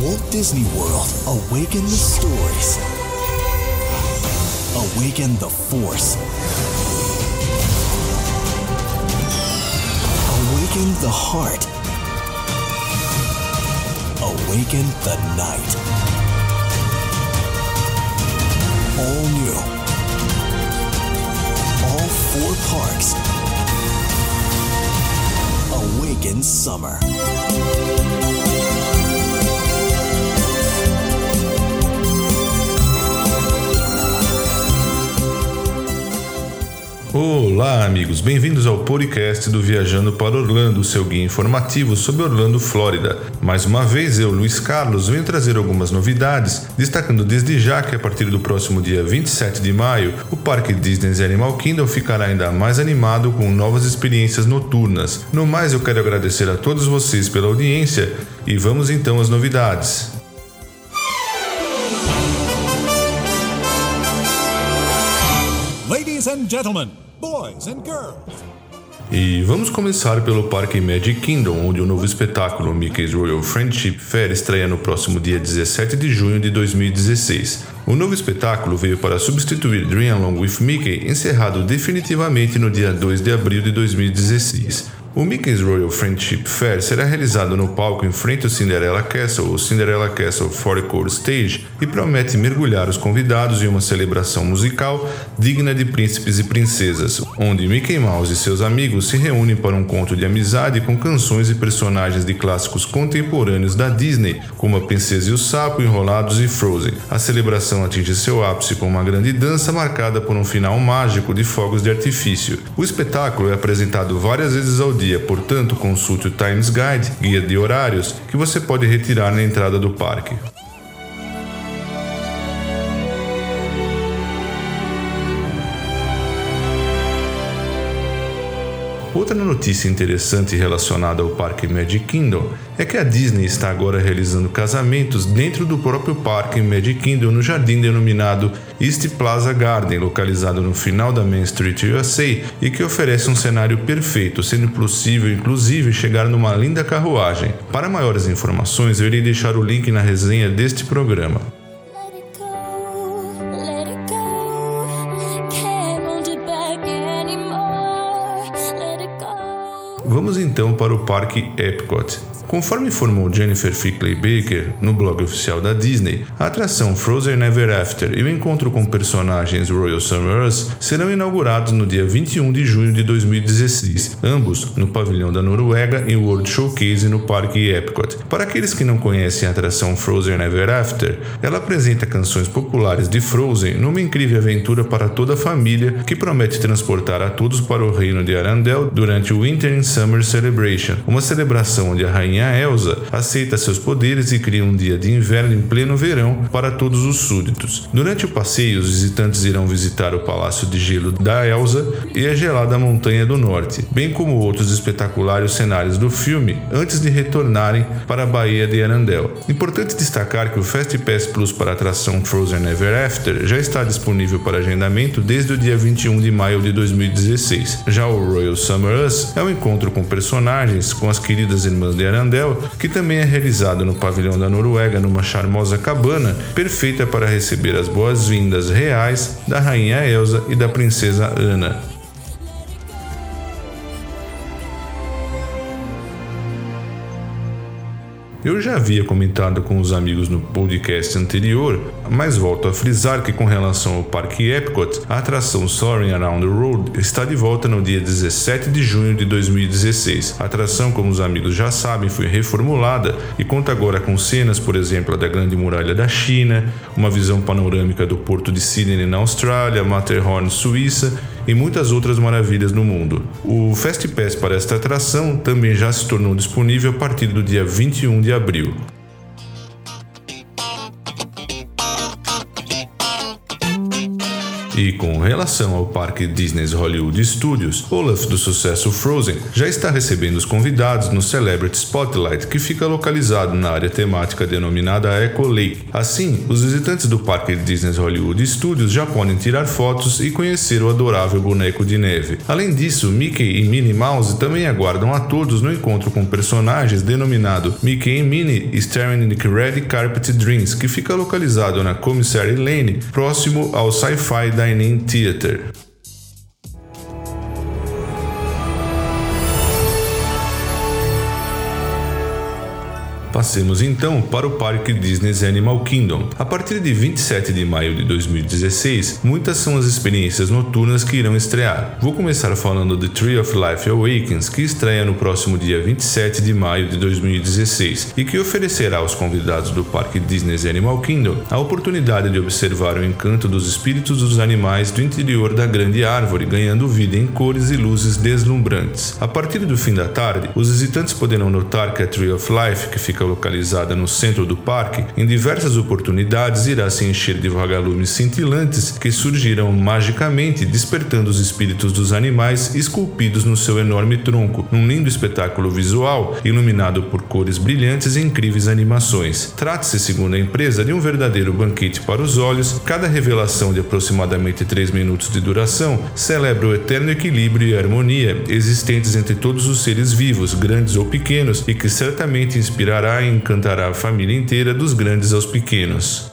Walt Disney World, awaken the stories. Awaken the force. Awaken the heart. Awaken the night. All new. All four parks. Awaken summer. Olá, amigos, bem-vindos ao podcast do Viajando para Orlando, seu guia informativo sobre Orlando, Flórida. Mais uma vez, eu, Luiz Carlos, venho trazer algumas novidades, destacando desde já que a partir do próximo dia 27 de maio, o Parque Disney's Animal Kingdom ficará ainda mais animado com novas experiências noturnas. No mais, eu quero agradecer a todos vocês pela audiência e vamos então às novidades. Ladies and gentlemen, boys and girls. E vamos começar pelo Parque Magic Kingdom, onde o novo espetáculo Mickey's Royal Friendship Fair estreia no próximo dia 17 de junho de 2016. O novo espetáculo veio para substituir Dream Along with Mickey, encerrado definitivamente no dia 2 de abril de 2016. O Mickey's Royal Friendship Fair será realizado no palco em frente ao Cinderella Castle, ou Cinderella Castle Forecourt Stage, e promete mergulhar os convidados em uma celebração musical digna de príncipes e princesas, onde Mickey Mouse e seus amigos se reúnem para um conto de amizade com canções e personagens de clássicos contemporâneos da Disney, como A Princesa e o Sapo, Enrolados e Frozen. A celebração atinge seu ápice com uma grande dança marcada por um final mágico de fogos de artifício. O espetáculo é apresentado várias vezes ao dia portanto, consulte o Times Guide, guia de horários, que você pode retirar na entrada do parque. Outra notícia interessante relacionada ao parque Magic Kingdom é que a Disney está agora realizando casamentos dentro do próprio parque Magic Kingdom no jardim denominado East Plaza Garden, localizado no final da Main Street USA e que oferece um cenário perfeito, sendo possível inclusive chegar numa linda carruagem. Para maiores informações, eu irei deixar o link na resenha deste programa. Vamos então para o Parque Epcot. Conforme informou Jennifer Fickley Baker no blog oficial da Disney, a atração Frozen Ever After e o encontro com personagens Royal Summers serão inaugurados no dia 21 de junho de 2016, ambos no pavilhão da Noruega em World Showcase no Parque Epcot. Para aqueles que não conhecem a atração Frozen Ever After, ela apresenta canções populares de Frozen numa incrível aventura para toda a família que promete transportar a todos para o reino de Arendelle durante o Winter and Summer Celebration, uma celebração onde a rainha Elsa aceita seus poderes e cria um dia de inverno em pleno verão para todos os súditos. Durante o passeio, os visitantes irão visitar o Palácio de Gelo da Elsa e a gelada Montanha do Norte, bem como outros espetaculares cenários do filme antes de retornarem para a Baía de Arendelle. Importante destacar que o Fast Pass Plus para a atração Frozen Ever After já está disponível para agendamento desde o dia 21 de maio de 2016. Já o Royal Summer Us é um encontro com personagens com as queridas irmãs de Que também é realizado no pavilhão da Noruega numa charmosa cabana, perfeita para receber as boas-vindas reais da rainha Elsa e da princesa Anna. Eu já havia comentado com os amigos no podcast anterior, mas volto a frisar que com relação ao Parque Epcot, a atração Soaring Around the Road está de volta no dia 17 de junho de 2016. A atração, como os amigos já sabem, foi reformulada e conta agora com cenas, por exemplo, da Grande Muralha da China, uma visão panorâmica do Porto de Sydney na Austrália, Matterhorn, Suíça e muitas outras maravilhas no mundo. O Fast Pass para esta atração também já se tornou disponível a partir do dia 21 de abril. E com relação ao parque Disney's Hollywood Studios, Olaf do sucesso Frozen já está recebendo os convidados no Celebrity Spotlight, que fica localizado na área temática denominada Echo Lake. Assim, os visitantes do parque Disney's Hollywood Studios já podem tirar fotos e conhecer o adorável boneco de neve. Além disso, Mickey e Minnie Mouse também aguardam a todos no encontro com personagens denominado Mickey e Minnie Staring in the Red Carpet Dreams, que fica localizado na Commissary Lane, próximo ao Sci-Fi In Theater. Passemos então para o Parque Disney's Animal Kingdom. A partir de 27 de maio de 2016, muitas são as experiências noturnas que irão estrear. Vou começar falando de Tree of Life Awakens, que estreia no próximo dia 27 de maio de 2016 e que oferecerá aos convidados do Parque Disney's Animal Kingdom a oportunidade de observar o encanto dos espíritos dos animais do interior da grande árvore, ganhando vida em cores e luzes deslumbrantes. A partir do fim da tarde, os visitantes poderão notar que a Tree of Life, que fica localizada no centro do parque, em diversas oportunidades irá se encher de vagalumes cintilantes que surgirão magicamente, despertando os espíritos dos animais esculpidos no seu enorme tronco, num lindo espetáculo visual iluminado por cores brilhantes e incríveis animações. Trata-se, segundo a empresa, de um verdadeiro banquete para os olhos. Cada revelação de aproximadamente 3 minutos de duração celebra o eterno equilíbrio e harmonia existentes entre todos os seres vivos, grandes ou pequenos, e que certamente inspirará encantará a família inteira, dos grandes aos pequenos.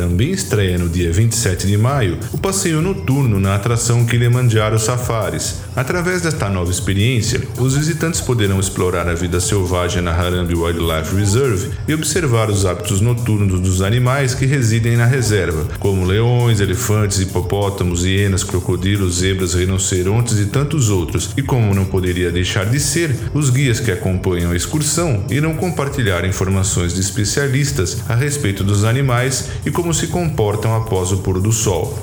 Também estreia no dia 27 de maio o passeio noturno na atração Kilimanjaro Safaris. Através desta nova experiência, os visitantes poderão explorar a vida selvagem na Harambe Wildlife Reserve e observar os hábitos noturnos dos animais que residem na reserva, como leões, elefantes, hipopótamos, hienas, crocodilos, zebras, rinocerontes e tantos outros. E como não poderia deixar de ser, os guias que acompanham a excursão irão compartilhar informações de especialistas a respeito dos animais e como se comportam após o pôr do sol.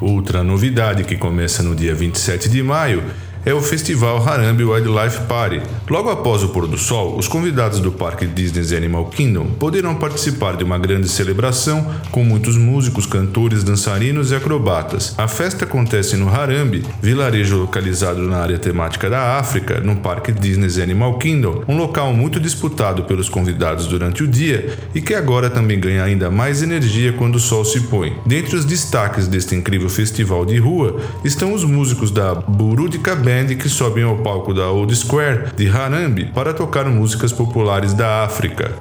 Outra novidade que começa no dia 27 de maio é o Festival Harambe Wildlife Party. Logo após o pôr do sol, os convidados do Parque Disney's Animal Kingdom poderão participar de uma grande celebração com muitos músicos, cantores, dançarinos e acrobatas. A festa acontece no Harambe, vilarejo localizado na área temática da África, no Parque Disney's Animal Kingdom, um local muito disputado pelos convidados durante o dia e que agora também ganha ainda mais energia quando o sol se põe. Dentre os destaques deste incrível festival de rua estão os músicos da Burudika Band band que sobem ao palco da Old Square de Harambe para tocar músicas populares da África.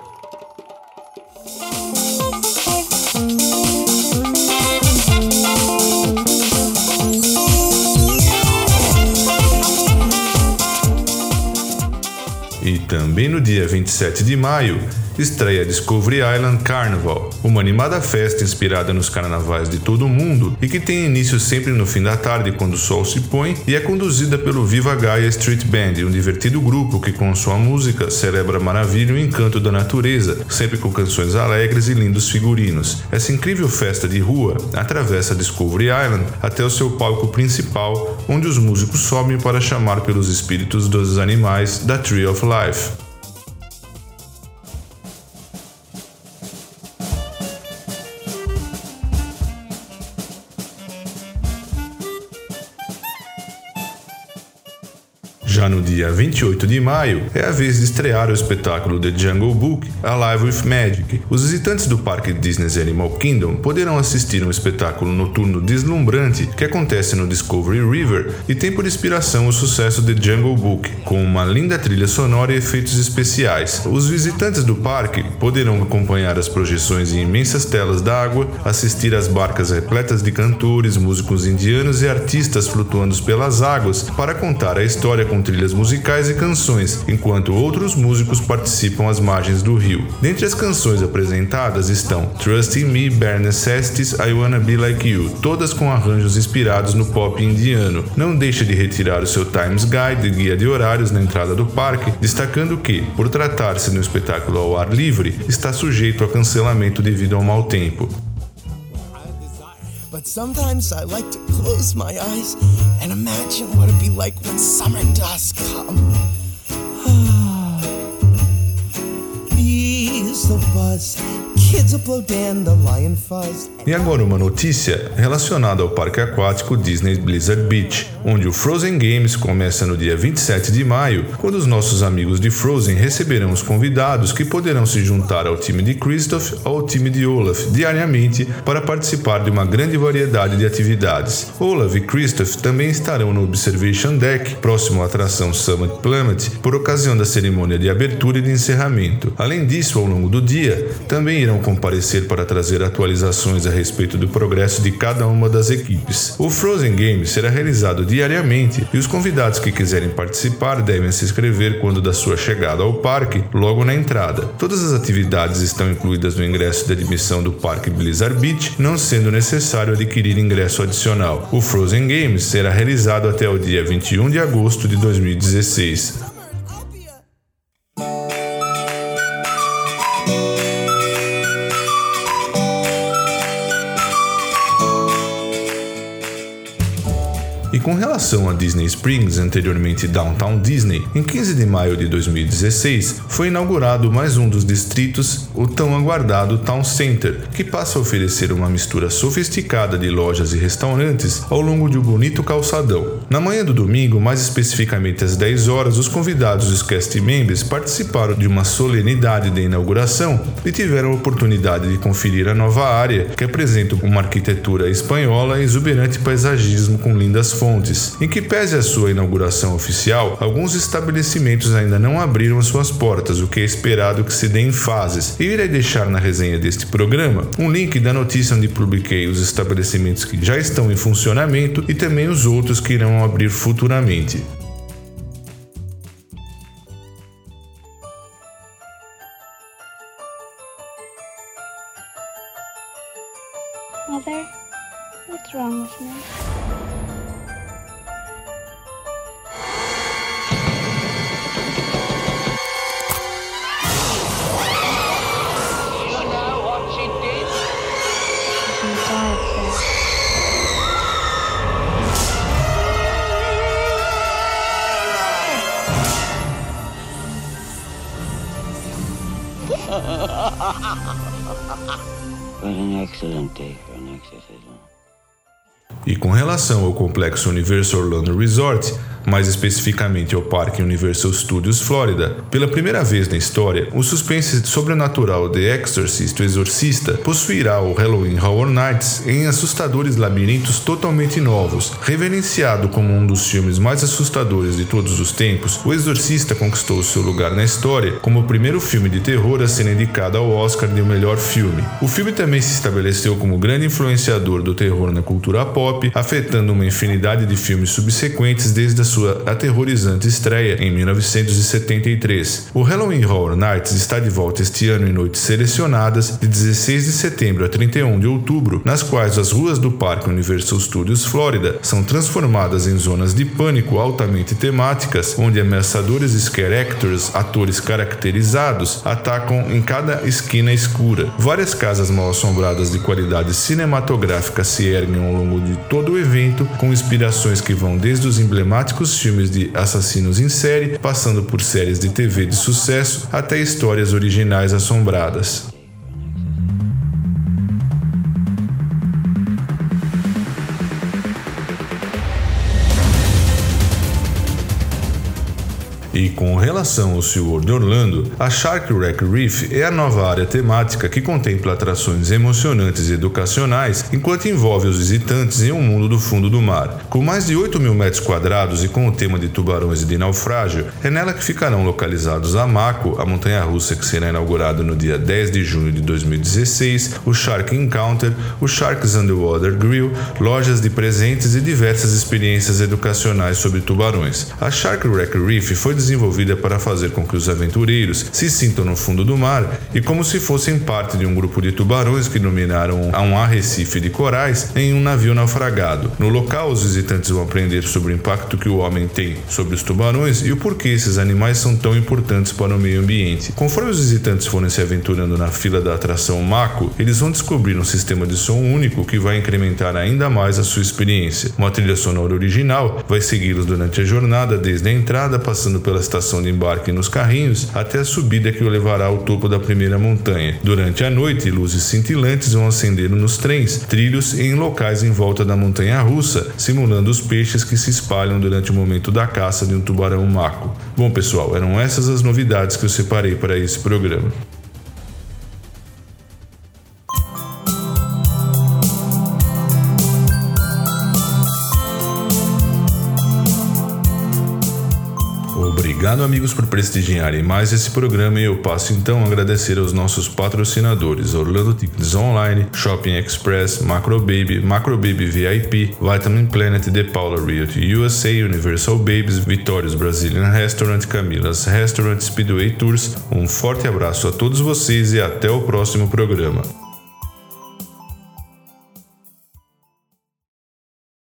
E também no dia 27 de maio, estreia Discovery Island Carnival, uma animada festa inspirada nos carnavais de todo o mundo e que tem início sempre no fim da tarde quando o sol se põe e é conduzida pelo Viva Gaia Street Band, um divertido grupo que com sua música celebra a maravilha e o encanto da natureza, sempre com canções alegres e lindos figurinos. Essa incrível festa de rua atravessa Discovery Island até o seu palco principal, onde os músicos sobem para chamar pelos espíritos dos animais da Tree of Life. No dia 28 de maio, é a vez de estrear o espetáculo The Jungle Book Alive with Magic. Os visitantes do parque Disney's Animal Kingdom poderão assistir um espetáculo noturno deslumbrante que acontece no Discovery River e tem por inspiração o sucesso The Jungle Book, com uma linda trilha sonora e efeitos especiais. Os visitantes do parque poderão acompanhar as projeções em imensas telas d'água, assistir às barcas repletas de cantores, músicos indianos e artistas flutuando pelas águas para contar a história com trilhas musicais e canções, enquanto outros músicos participam às margens do rio. Dentre as canções apresentadas estão Trust in Me, Bare Necessities, I Wanna Be Like You, todas com arranjos inspirados no pop indiano. Não deixe de retirar o seu Times Guide, guia de horários na entrada do parque, destacando que, por tratar-se de um espetáculo ao ar livre, está sujeito a cancelamento devido ao mau tempo. But sometimes I like to close my eyes and imagine what it'd be like when summer does come. Ah, Bees will buzz, E agora uma notícia relacionada ao parque aquático Disney Blizzard Beach, onde o Frozen Games começa no dia 27 de maio, quando os nossos amigos de Frozen receberão os convidados que poderão se juntar ao time de Kristoff ou ao time de Olaf diariamente para participar de uma grande variedade de atividades. Olaf e Kristoff também estarão no Observation Deck, próximo à atração Summit Planet, por ocasião da cerimônia de abertura e de encerramento. Além disso, ao longo do dia, também irão comparecer para trazer atualizações a respeito do progresso de cada uma das equipes. O Frozen Games será realizado diariamente e os convidados que quiserem participar devem se inscrever quando da sua chegada ao parque, logo na entrada. Todas as atividades estão incluídas no ingresso de admissão do Parque Blizzard Beach, não sendo necessário adquirir ingresso adicional. O Frozen Games será realizado até o dia 21 de agosto de 2016. E com relação a Disney Springs, anteriormente Downtown Disney, em 15 de maio de 2016 foi inaugurado mais um dos distritos, o tão aguardado Town Center, que passa a oferecer uma mistura sofisticada de lojas e restaurantes ao longo de um bonito calçadão. Na manhã do domingo, mais especificamente às 10 horas, os convidados e os cast members participaram de uma solenidade de inauguração e tiveram a oportunidade de conferir a nova área, que apresenta uma arquitetura espanhola e exuberante paisagismo com lindas fontes. Em que pese a sua inauguração oficial, alguns estabelecimentos ainda não abriram suas portas, o que é esperado que se dê em fases. E irei deixar na resenha deste programa um link da notícia onde publiquei os estabelecimentos que já estão em funcionamento e também os outros que irão abrir futuramente. Mother, what's wrong with me? E com relação ao complexo Universal Orlando Resort, mais especificamente ao Parque Universal Studios Florida, pela primeira vez na história, o suspense sobrenatural The Exorcist, o Exorcista, possuirá o Halloween Horror Nights em assustadores labirintos totalmente novos. Reverenciado como um dos filmes mais assustadores de todos os tempos, O Exorcista conquistou seu lugar na história como o primeiro filme de terror a ser indicado ao Oscar de melhor filme. O filme também se estabeleceu como grande influenciador do terror na cultura pop, afetando uma infinidade de filmes subsequentes desde a sua aterrorizante estreia em 1973. O Halloween Horror Nights está de volta este ano em noites selecionadas de 16 de setembro a 31 de outubro, nas quais as ruas do Parque Universal Studios Florida são transformadas em zonas de pânico altamente temáticas, onde ameaçadores scare actors, atores caracterizados, atacam em cada esquina escura. Várias casas mal assombradas de qualidade cinematográfica se erguem ao longo de todo o evento, com inspirações que vão desde os emblemáticos filmes de assassinos em série, passando por séries de TV de sucesso até histórias originais assombradas. E com relação ao SeaWorld Orlando, a Shark Wreck Reef é a nova área temática que contempla atrações emocionantes e educacionais enquanto envolve os visitantes em um mundo do fundo do mar. Com mais de 8 mil metros quadrados e com o tema de tubarões e de naufrágio, é nela que ficarão localizados a Mako, a montanha-russa que será inaugurada no dia 10 de junho de 2016, o Shark Encounter, o Sharks Underwater Grill, lojas de presentes e diversas experiências educacionais sobre tubarões. A Shark Wreck Reef foi desenvolvida para fazer com que os aventureiros se sintam no fundo do mar e como se fossem parte de um grupo de tubarões que dominaram a um arrecife de corais em um navio naufragado. No local, os visitantes vão aprender sobre o impacto que o homem tem sobre os tubarões e o porquê esses animais são tão importantes para o meio ambiente. Conforme os visitantes forem se aventurando na fila da atração Mako, eles vão descobrir um sistema de som único que vai incrementar ainda mais a sua experiência. Uma trilha sonora original vai segui-los durante a jornada, desde a entrada, passando pela estação de embarque nos carrinhos, até a subida que o levará ao topo da primeira montanha. Durante a noite, luzes cintilantes vão acender nos trens, trilhos e em locais em volta da montanha russa, simulando os peixes que se espalham durante o momento da caça de um tubarão maco. Bom, pessoal, eram essas as novidades que eu separei para esse programa. Obrigado, amigos, por prestigiarem mais esse programa e eu passo então a agradecer aos nossos patrocinadores Orlando Tickets Online, Shopping Express, Macro Baby, Macro Baby VIP, Vitamin Planet, The Paula Realty USA, Universal Babies, Vitórios Brazilian Restaurant, Camilas Restaurant, Speedway Tours. Um forte abraço a todos vocês e até o próximo programa.